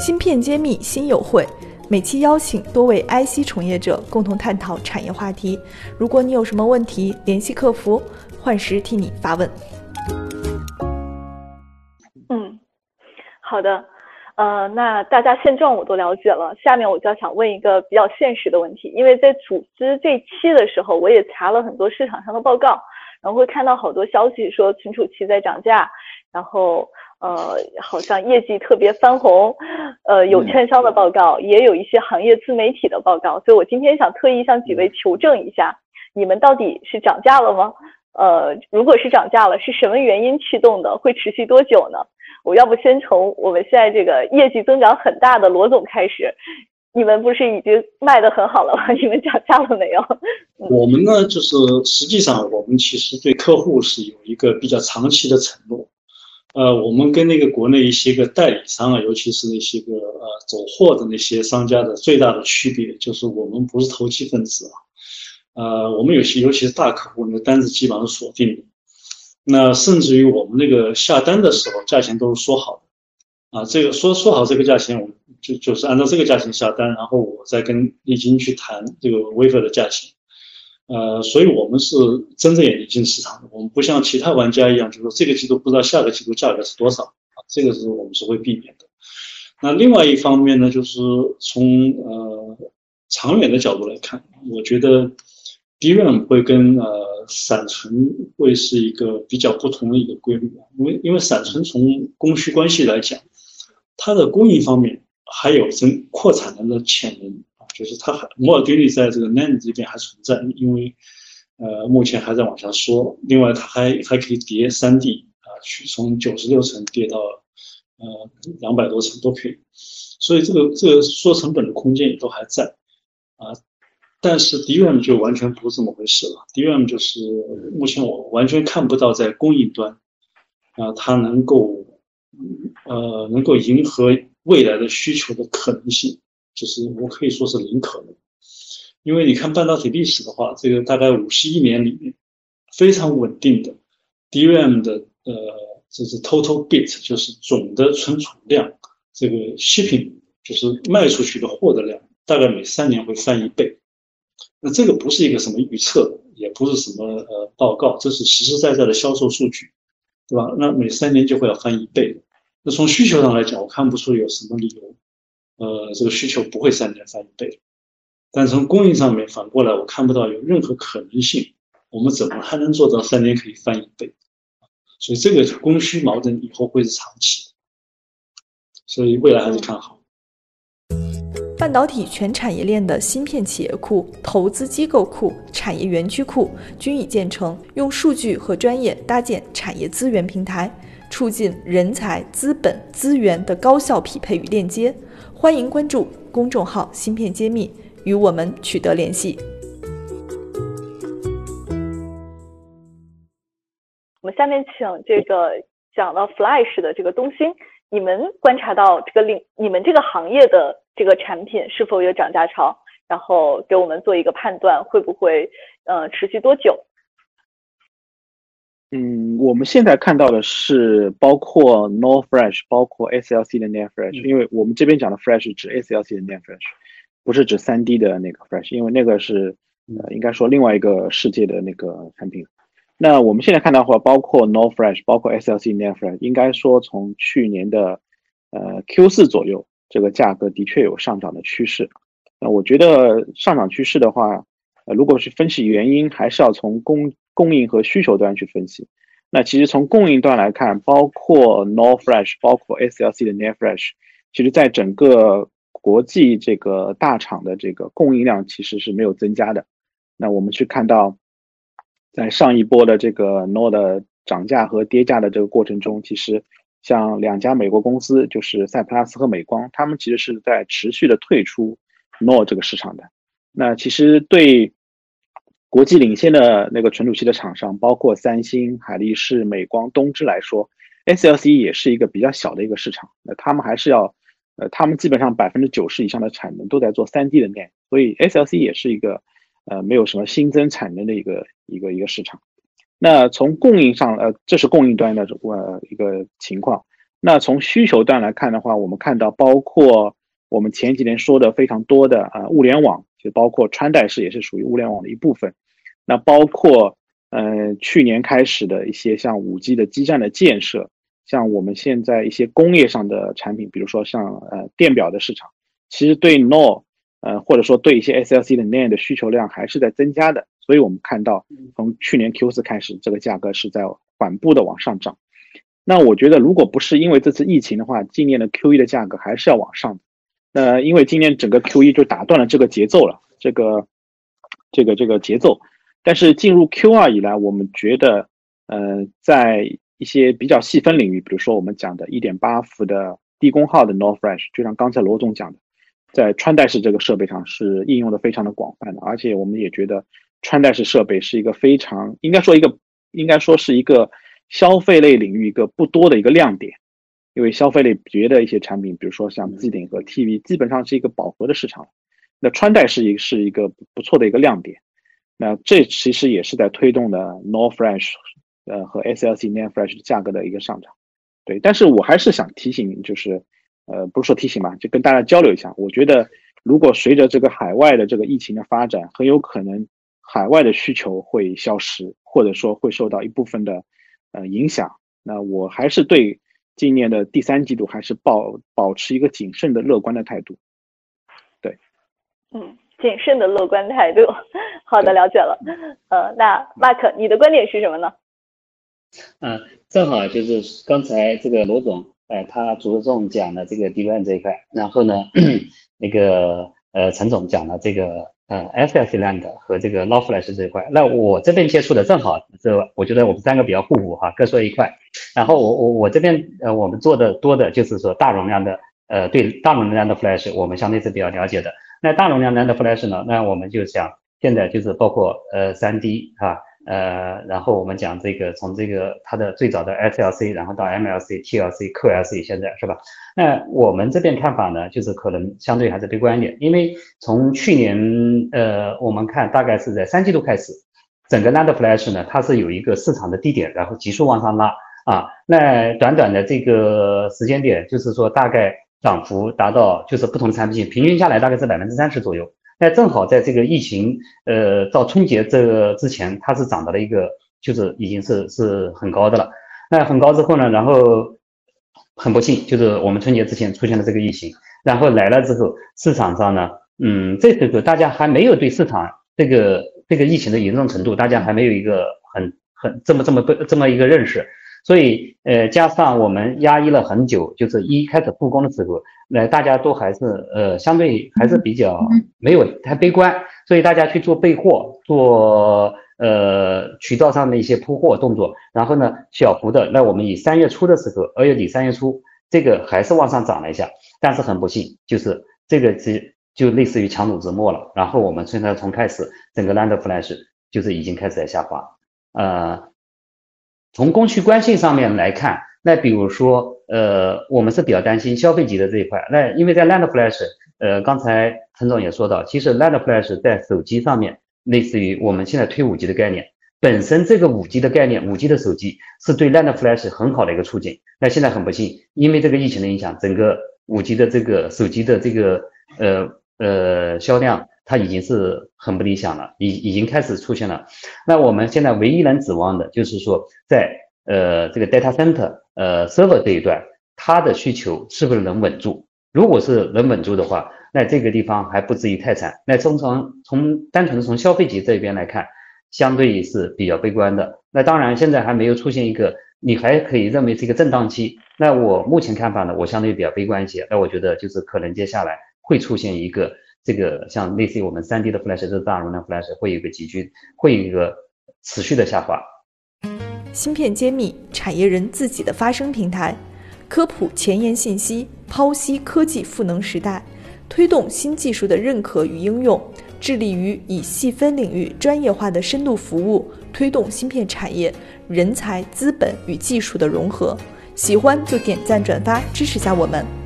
芯片揭秘新友会，每期邀请多位 IC 从业者共同探讨产业话题。如果你有什么问题，联系客服，幻时替你发问。嗯，好的，呃，那大家现状我都了解了，下面我就要想问一个比较现实的问题，因为在组织这期的时候，我也查了很多市场上的报告，然后会看到好多消息说存储器在涨价，然后。呃，好像业绩特别翻红，呃，有券商的报告，也有一些行业自媒体的报告，所以我今天想特意向几位求证一下，你们到底是涨价了吗？呃，如果是涨价了，是什么原因驱动的？会持续多久呢？我要不先从我们现在这个业绩增长很大的罗总开始，你们不是已经卖的很好了吗？你们涨价了没有？我们呢，就是实际上我们其实对客户是有一个比较长期的承诺。呃，我们跟那个国内一些个代理商啊，尤其是那些个呃走货的那些商家的最大的区别，就是我们不是投机分子啊。呃，我们有些尤其是大客户，那个单子基本上是锁定的。那甚至于我们那个下单的时候，价钱都是说好的啊。这个说说好这个价钱，我就就是按照这个价钱下单，然后我再跟丽晶去谈这个微粉的价钱。呃，所以我们是睁着眼睛进市场的，我们不像其他玩家一样，就是说这个季度不知道下个季度价格是多少啊，这个是我们是会避免的。那另外一方面呢，就是从呃长远的角度来看，我觉得 DRAM 会跟呃闪存会是一个比较不同的一个规律，因为因为闪存从供需关系来讲，它的供应方面还有增扩产能的潜能。就是它还摩尔定律在这个 NAND 这边还存在，因为呃目前还在往下缩。另外，它还还可以叠三 D 啊，去从九十六层叠到呃两百多层都可以。所以这个这个缩成本的空间也都还在啊。但是 DRAM 就完全不是这么回事了。DRAM 就是目前我完全看不到在供应端啊，它能够呃能够迎合未来的需求的可能性。就是我可以说是零可能，因为你看半导体历史的话，这个大概五十一年里面非常稳定的 DRAM 的呃，就是 total bit，就是总的存储量，这个 shipping 就是卖出去的货的量，大概每三年会翻一倍。那这个不是一个什么预测，也不是什么呃报告，这是实实在在的销售数据，对吧？那每三年就会要翻一倍。那从需求上来讲，我看不出有什么理由。呃，这个需求不会三年翻一倍，但从供应上面反过来，我看不到有任何可能性，我们怎么还能做到三年可以翻一倍？所以这个供需矛盾以后会是长期，所以未来还是看好。半导体全产业链的芯片企业库、投资机构库、产业园区库均已建成，用数据和专业搭建产业资源平台，促进人才、资本、资源的高效匹配与链接。欢迎关注公众号“芯片揭秘”，与我们取得联系。我们下面请这个讲到 Flash 的这个东兴，你们观察到这个领你们这个行业的这个产品是否有涨价潮？然后给我们做一个判断，会不会呃持续多久？嗯，我们现在看到的是包括 No Fresh，包括 SLC 的 NAND Flash，因为我们这边讲的 Fresh 指 SLC 的 NAND Flash，不是指 3D 的那个 Fresh，因为那个是呃应该说另外一个世界的那个产品。那我们现在看到的话，包括 No Fresh，包括 SLC NAND Flash，应该说从去年的呃 Q 四左右，这个价格的确有上涨的趋势。那我觉得上涨趋势的话，呃，如果是分析原因，还是要从供供应和需求端去分析，那其实从供应端来看，包括 NOR Flash，包括 SLC 的 NAND Flash，其实在整个国际这个大厂的这个供应量其实是没有增加的。那我们去看到，在上一波的这个 NOR 的涨价和跌价的这个过程中，其实像两家美国公司，就是赛普拉斯和美光，他们其实是在持续的退出 NOR 这个市场的。那其实对。国际领先的那个存储器的厂商，包括三星、海力士、美光、东芝来说，SLC 也是一个比较小的一个市场。那他们还是要，呃，他们基本上百分之九十以上的产能都在做三 D 的面，所以 SLC 也是一个，呃，没有什么新增产能的一个一个一个市场。那从供应上，呃，这是供应端的呃一个情况。那从需求端来看的话，我们看到包括我们前几年说的非常多的啊物联网，就包括穿戴式也是属于物联网的一部分。那包括呃去年开始的一些像五 G 的基站的建设，像我们现在一些工业上的产品，比如说像呃电表的市场，其实对 NOR 呃或者说对一些 SLC 的 NAND 的需求量还是在增加的。所以我们看到从去年 Q 四开始，这个价格是在缓步的往上涨。那我觉得，如果不是因为这次疫情的话，今年的 Q 一的价格还是要往上的。那因为今年整个 Q 一就打断了这个节奏了，这个这个这个节奏。但是进入 Q 二以来，我们觉得，呃，在一些比较细分领域，比如说我们讲的1.8伏的低功耗的 n o r Flash，就像刚才罗总讲的，在穿戴式这个设备上是应用的非常的广泛的，而且我们也觉得穿戴式设备是一个非常应该说一个应该说是一个。消费类领域一个不多的一个亮点，因为消费类别的一些产品，比如说像机顶和 TV，基本上是一个饱和的市场。那穿戴是一是一个不错的一个亮点。那这其实也是在推动的 n o r f r e s h 呃和 SLC NAND Flash 价格的一个上涨。对，但是我还是想提醒，就是呃不是说提醒吧，就跟大家交流一下。我觉得如果随着这个海外的这个疫情的发展，很有可能海外的需求会消失，或者说会受到一部分的。呃，影响。那我还是对今年的第三季度还是保保持一个谨慎的乐观的态度。对，嗯，谨慎的乐观态度。好的，了解了。呃，那 Mark，你的观点是什么呢？嗯，正好就是刚才这个罗总，哎，他着重讲了这个 d a 这一块，然后呢，那个呃，陈总讲了这个。呃 s s Land 和这个 Law Flash 这一块，那我这边接触的正好，这我觉得我们三个比较互补哈，各说一块。然后我我我这边呃，我们做的多的就是说大容量的，呃，对大容量的 Flash 我们相对是比较了解的。那大容量的 Flash 呢，那我们就想现在就是包括呃 3D 哈。呃，然后我们讲这个，从这个它的最早的 SLC，然后到 MLC、TLC、QLC，现在是吧？那我们这边看法呢，就是可能相对还是悲观一点，因为从去年呃，我们看大概是在三季度开始，整个 NAND Flash 呢，它是有一个市场的低点，然后急速往上拉啊。那短短的这个时间点，就是说大概涨幅达到，就是不同产品平均下来大概是百分之三十左右。那正好在这个疫情，呃，到春节这个之前，它是涨到了一个，就是已经是是很高的了。那很高之后呢，然后很不幸，就是我们春节之前出现了这个疫情，然后来了之后，市场上呢，嗯，这时候大家还没有对市场这个这个疫情的严重程度，大家还没有一个很很这么这么不这么一个认识。所以，呃，加上我们压抑了很久，就是一开始复工的时候，那大家都还是呃，相对还是比较没有太悲观，所以大家去做备货，做呃渠道上的一些铺货动作，然后呢，小幅的，那我们以三月初的时候，二月底三月初，这个还是往上涨了一下，但是很不幸，就是这个是就类似于强弩之末了，然后我们现在从开始整个 Land Flash 就是已经开始在下滑，呃。从供需关系上面来看，那比如说，呃，我们是比较担心消费级的这一块。那因为在 Land Flash，呃，刚才陈总也说到，其实 Land Flash 在手机上面，类似于我们现在推五 G 的概念，本身这个五 G 的概念，五 G 的手机是对 Land Flash 很好的一个促进。那现在很不幸，因为这个疫情的影响，整个五 G 的这个手机的这个呃呃销量。它已经是很不理想了，已已经开始出现了。那我们现在唯一能指望的就是说，在呃这个 data center 呃 server 这一段，它的需求是不是能稳住？如果是能稳住的话，那这个地方还不至于太惨。那从从从单纯的从消费级这边来看，相对是比较悲观的。那当然现在还没有出现一个，你还可以认为是一个震荡期。那我目前看法呢，我相对比较悲观一些。那我觉得就是可能接下来会出现一个。这个像类似于我们三 D 的 Flash，这个大容量 Flash 会有一个急剧，会有一个持续的下滑。芯片揭秘，产业人自己的发声平台，科普前沿信息，剖析科技赋能时代，推动新技术的认可与应用，致力于以细分领域专业化的深度服务，推动芯片产业人才、资本与技术的融合。喜欢就点赞转发支持下我们。